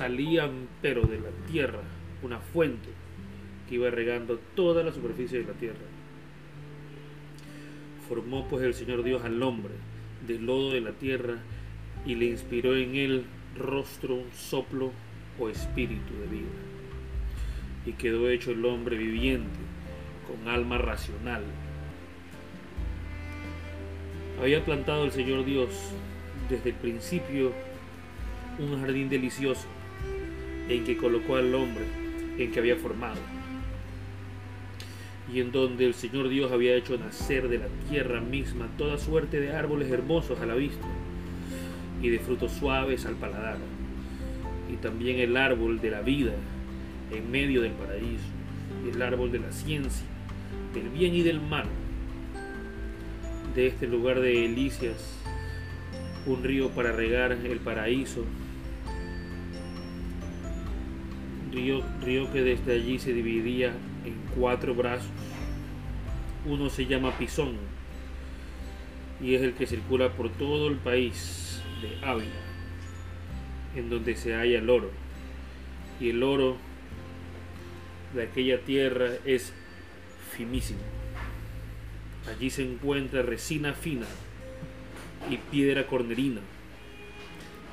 salían pero de la tierra una fuente que iba regando toda la superficie de la tierra. Formó pues el Señor Dios al hombre del lodo de la tierra y le inspiró en él rostro, soplo o espíritu de vida. Y quedó hecho el hombre viviente, con alma racional. Había plantado el Señor Dios desde el principio un jardín delicioso en que colocó al hombre en que había formado y en donde el Señor Dios había hecho nacer de la tierra misma toda suerte de árboles hermosos a la vista y de frutos suaves al paladar, y también el árbol de la vida en medio del paraíso, el árbol de la ciencia, del bien y del mal. De este lugar de Elicias, un río para regar el paraíso, río, río que desde allí se dividía en cuatro brazos. Uno se llama Pisón y es el que circula por todo el país de Ávila, en donde se halla el oro. Y el oro de aquella tierra es finísimo. Allí se encuentra resina fina y piedra cornerina.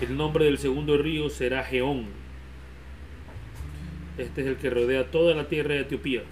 El nombre del segundo río será Geón este es el que rodea toda la tierra de Etiopía.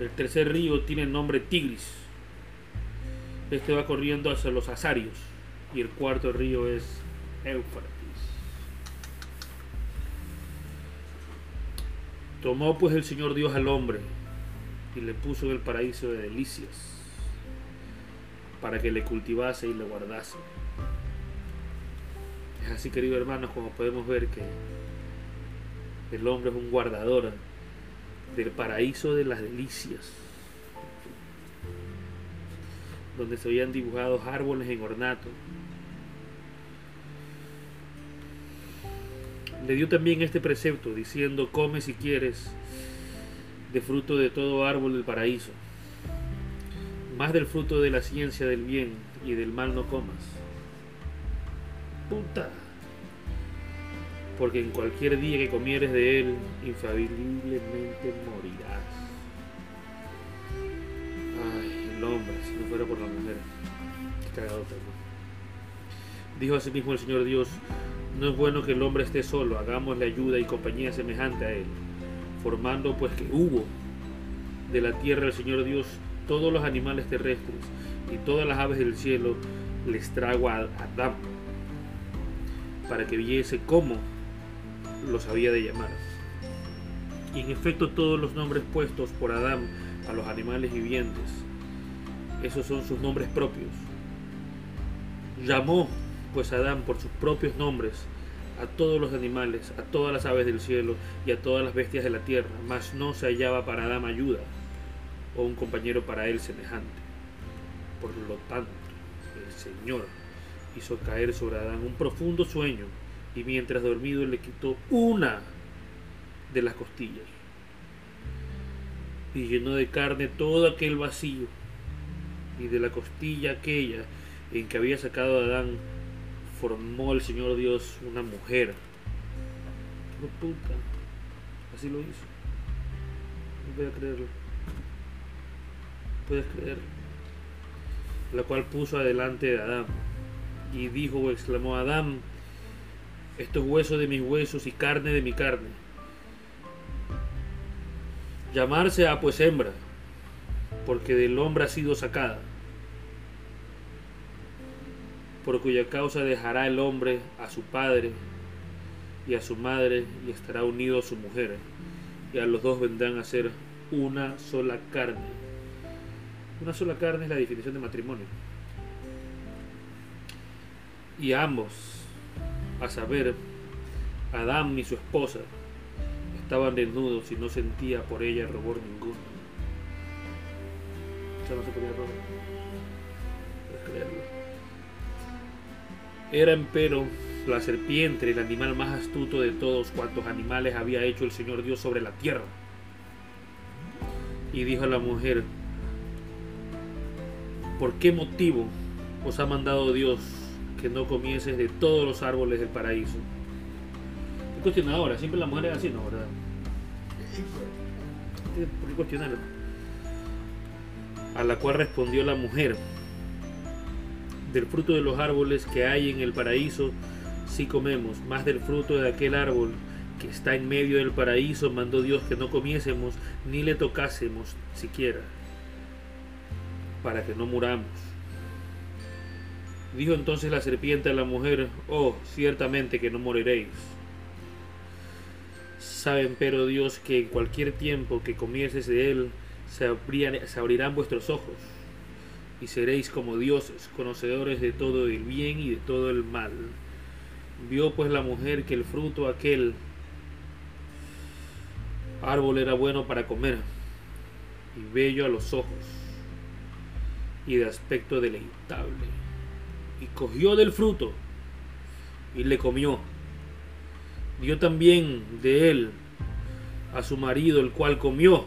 El tercer río tiene el nombre Tigris. Este va corriendo hacia los Azarios. Y el cuarto río es Éufrates. Tomó pues el Señor Dios al hombre y le puso en el paraíso de delicias para que le cultivase y le guardase. Es así, queridos hermanos, como podemos ver que el hombre es un guardador del paraíso de las delicias, donde se habían dibujado árboles en ornato. Le dio también este precepto, diciendo, come si quieres de fruto de todo árbol del paraíso, más del fruto de la ciencia del bien y del mal no comas. Puta porque en cualquier día que comieres de él, infaliblemente morirás. Ay, el hombre, si no fuera por la mujer, qué cagado Dijo asimismo el Señor Dios, no es bueno que el hombre esté solo, hagámosle ayuda y compañía semejante a él, formando pues que hubo de la tierra el Señor Dios todos los animales terrestres y todas las aves del cielo les trago a Adán para que viese cómo los había de llamar. Y en efecto todos los nombres puestos por Adán a los animales vivientes, esos son sus nombres propios. Llamó pues Adán por sus propios nombres a todos los animales, a todas las aves del cielo y a todas las bestias de la tierra, mas no se hallaba para Adán ayuda o un compañero para él semejante. Por lo tanto, el Señor hizo caer sobre Adán un profundo sueño y mientras dormido le quitó una de las costillas y llenó de carne todo aquel vacío y de la costilla aquella en que había sacado a Adán formó el Señor Dios una mujer. No puta, así lo hizo. No voy a creerlo. Puedes creerlo. La cual puso adelante de Adán y dijo o exclamó Adán esto es hueso de mis huesos y carne de mi carne. Llamarse a pues hembra, porque del hombre ha sido sacada, por cuya causa dejará el hombre a su padre y a su madre y estará unido a su mujer, y a los dos vendrán a ser una sola carne. Una sola carne es la definición de matrimonio. Y ambos a saber, Adán y su esposa estaban desnudos y no sentía por ella rubor ninguno. Ya no se podía creerlo. Era empero la serpiente, el animal más astuto de todos cuantos animales había hecho el Señor Dios sobre la tierra. Y dijo a la mujer, ¿por qué motivo os ha mandado Dios que no comieses de todos los árboles del paraíso. Es cuestionadora, siempre la mujer es así, ¿no? ¿Verdad? ¿Por qué cuestionarlo? A la cual respondió la mujer, del fruto de los árboles que hay en el paraíso, sí comemos, más del fruto de aquel árbol que está en medio del paraíso, mandó Dios que no comiésemos ni le tocásemos siquiera, para que no muramos. Dijo entonces la serpiente a la mujer, oh, ciertamente que no moriréis. Saben pero Dios que en cualquier tiempo que comieses de él, se, se abrirán vuestros ojos, y seréis como dioses, conocedores de todo el bien y de todo el mal. Vio pues la mujer que el fruto aquel árbol era bueno para comer, y bello a los ojos, y de aspecto deleitable. Y cogió del fruto, y le comió. Dio también de él a su marido, el cual comió.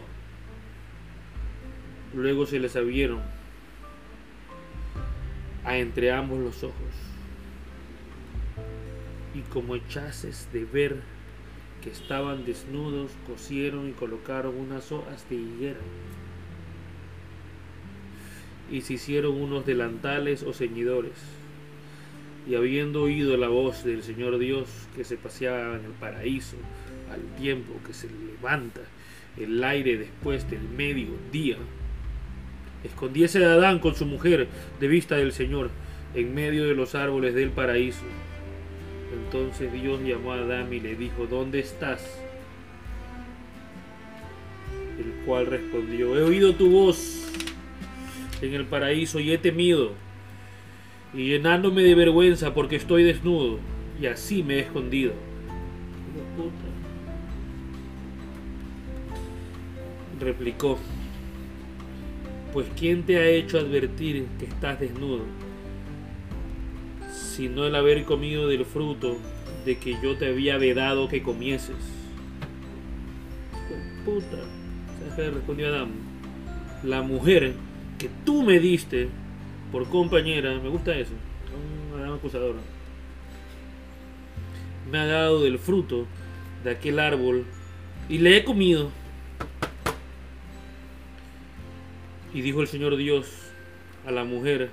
Luego se les abrieron a entre ambos los ojos. Y como echases de ver que estaban desnudos, cosieron y colocaron unas hojas de higuera. Y se hicieron unos delantales o ceñidores. Y habiendo oído la voz del Señor Dios que se paseaba en el paraíso, al tiempo que se levanta el aire después del mediodía, escondiese a Adán con su mujer de vista del Señor en medio de los árboles del paraíso. Entonces Dios llamó a Adán y le dijo, ¿dónde estás? El cual respondió, he oído tu voz en el paraíso y he temido, y llenándome de vergüenza porque estoy desnudo, y así me he escondido. Replicó, pues ¿quién te ha hecho advertir que estás desnudo? sino el haber comido del fruto de que yo te había vedado que comieses. Puta, ¿sabes qué respondió Adán? La mujer que tú me diste por compañera, me gusta eso, un Adán acusador, me ha dado del fruto de aquel árbol y le he comido. Y dijo el Señor Dios a la mujer,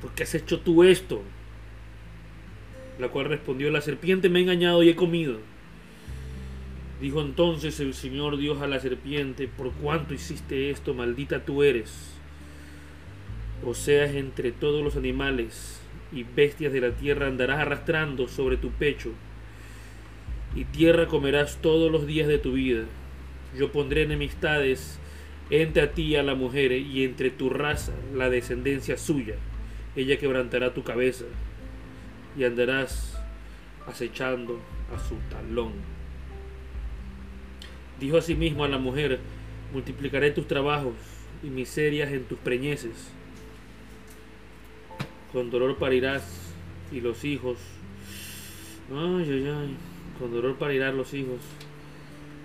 ¿por qué has hecho tú esto? La cual respondió, la serpiente me ha engañado y he comido. Dijo entonces el Señor Dios a la serpiente, por cuánto hiciste esto, maldita tú eres. O seas entre todos los animales y bestias de la tierra andarás arrastrando sobre tu pecho, y tierra comerás todos los días de tu vida. Yo pondré enemistades entre a ti y a la mujer, y entre tu raza la descendencia suya ella quebrantará tu cabeza y andarás acechando a su talón. Dijo asimismo a la mujer, multiplicaré tus trabajos y miserias en tus preñeces. Con dolor parirás y los hijos. Ay, ay. Con dolor parirás los hijos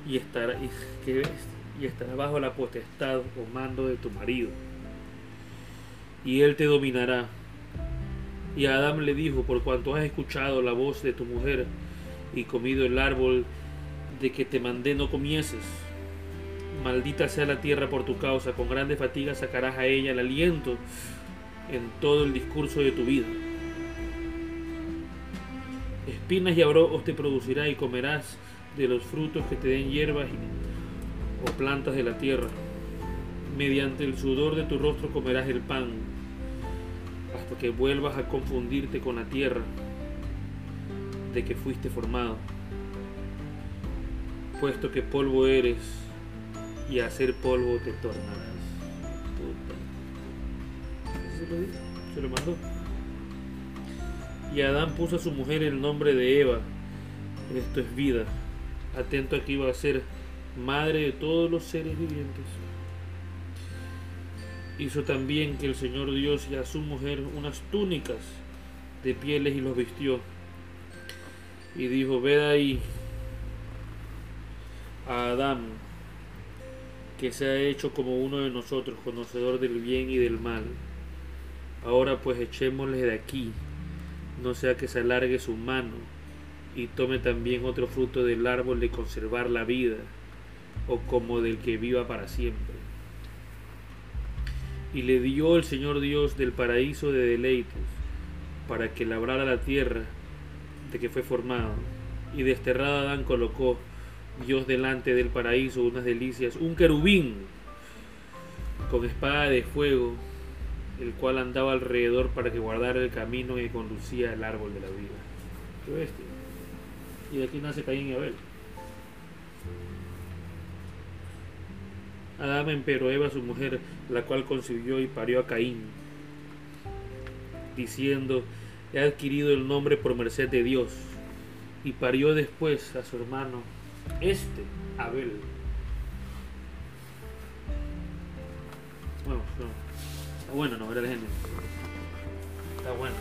y estará, y, bajo la potestad o mando de tu marido. Y él te dominará y Adán le dijo, por cuanto has escuchado la voz de tu mujer y comido el árbol de que te mandé no comieses, maldita sea la tierra por tu causa, con grandes fatigas sacarás a ella el aliento en todo el discurso de tu vida. Espinas y abrojos te producirá y comerás de los frutos que te den hierbas o plantas de la tierra. Mediante el sudor de tu rostro comerás el pan hasta que vuelvas a confundirte con la tierra de que fuiste formado, puesto que polvo eres y a ser polvo te tornarás. Se lo mandó. Y Adán puso a su mujer el nombre de Eva. Esto es vida. Atento a que iba a ser madre de todos los seres vivientes hizo también que el Señor Dios y a su mujer unas túnicas de pieles y los vistió. Y dijo, ved ahí a Adán, que se ha hecho como uno de nosotros, conocedor del bien y del mal. Ahora pues echémosle de aquí, no sea que se alargue su mano y tome también otro fruto del árbol de conservar la vida, o como del que viva para siempre. Y le dio el Señor Dios del paraíso de deleites, para que labrara la tierra de que fue formado. Y desterrado Adán colocó Dios delante del paraíso unas delicias, un querubín con espada de fuego, el cual andaba alrededor para que guardara el camino que conducía al árbol de la vida. ¿Qué bestia? Y de aquí nace Caín y Abel. Adán empero Eva su mujer, la cual concibió y parió a Caín, diciendo, he adquirido el nombre por merced de Dios, y parió después a su hermano, este, Abel. Bueno, no. Bueno, no, era de género. Está bueno.